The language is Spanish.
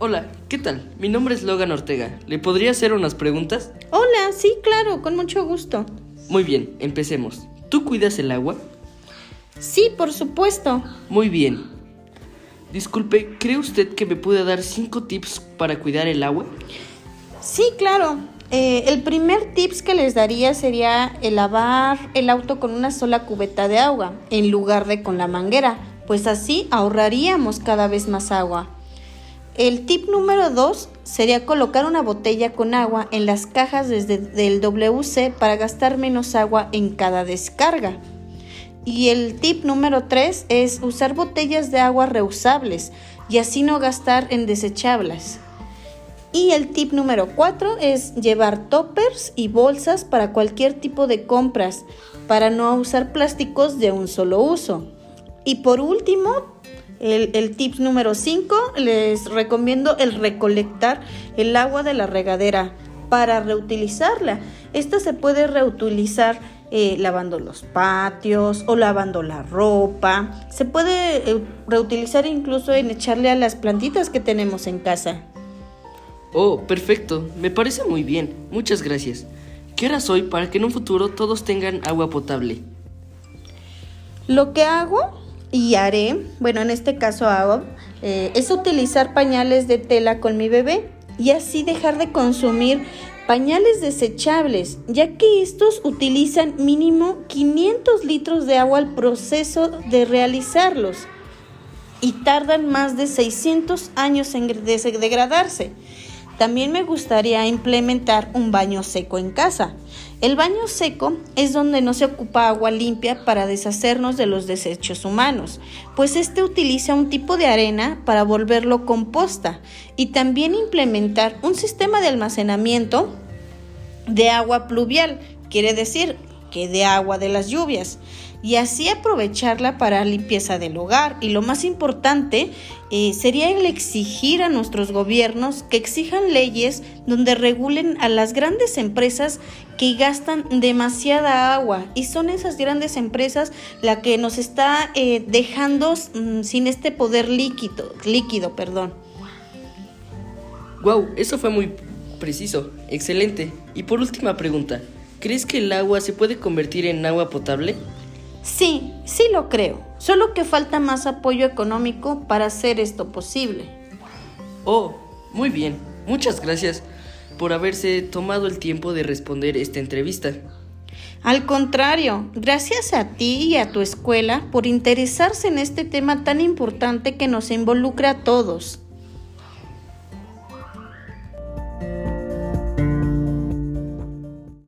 Hola, ¿qué tal? Mi nombre es Logan Ortega. ¿Le podría hacer unas preguntas? Hola, sí, claro, con mucho gusto. Muy bien, empecemos. ¿Tú cuidas el agua? Sí, por supuesto. Muy bien. Disculpe, ¿cree usted que me puede dar cinco tips para cuidar el agua? Sí, claro. Eh, el primer tips que les daría sería el lavar el auto con una sola cubeta de agua en lugar de con la manguera, pues así ahorraríamos cada vez más agua. El tip número 2 sería colocar una botella con agua en las cajas desde del WC para gastar menos agua en cada descarga. Y el tip número 3 es usar botellas de agua reusables y así no gastar en desechables. Y el tip número 4 es llevar toppers y bolsas para cualquier tipo de compras, para no usar plásticos de un solo uso. Y por último, el, el tip número 5, les recomiendo el recolectar el agua de la regadera para reutilizarla. Esta se puede reutilizar eh, lavando los patios o lavando la ropa. Se puede eh, reutilizar incluso en echarle a las plantitas que tenemos en casa. Oh, perfecto. Me parece muy bien. Muchas gracias. ¿Qué hora soy para que en un futuro todos tengan agua potable? Lo que hago y haré, bueno, en este caso hago, eh, es utilizar pañales de tela con mi bebé y así dejar de consumir pañales desechables, ya que estos utilizan mínimo 500 litros de agua al proceso de realizarlos y tardan más de 600 años en degradarse. También me gustaría implementar un baño seco en casa. El baño seco es donde no se ocupa agua limpia para deshacernos de los desechos humanos, pues este utiliza un tipo de arena para volverlo composta y también implementar un sistema de almacenamiento de agua pluvial, quiere decir que de agua de las lluvias y así aprovecharla para limpieza del hogar. Y lo más importante eh, sería el exigir a nuestros gobiernos que exijan leyes donde regulen a las grandes empresas que gastan demasiada agua y son esas grandes empresas la que nos está eh, dejando mm, sin este poder líquido, líquido, perdón. Wow, eso fue muy preciso, excelente. Y por última pregunta, ¿crees que el agua se puede convertir en agua potable? Sí, sí lo creo, solo que falta más apoyo económico para hacer esto posible. Oh, muy bien, muchas gracias por haberse tomado el tiempo de responder esta entrevista. Al contrario, gracias a ti y a tu escuela por interesarse en este tema tan importante que nos involucra a todos.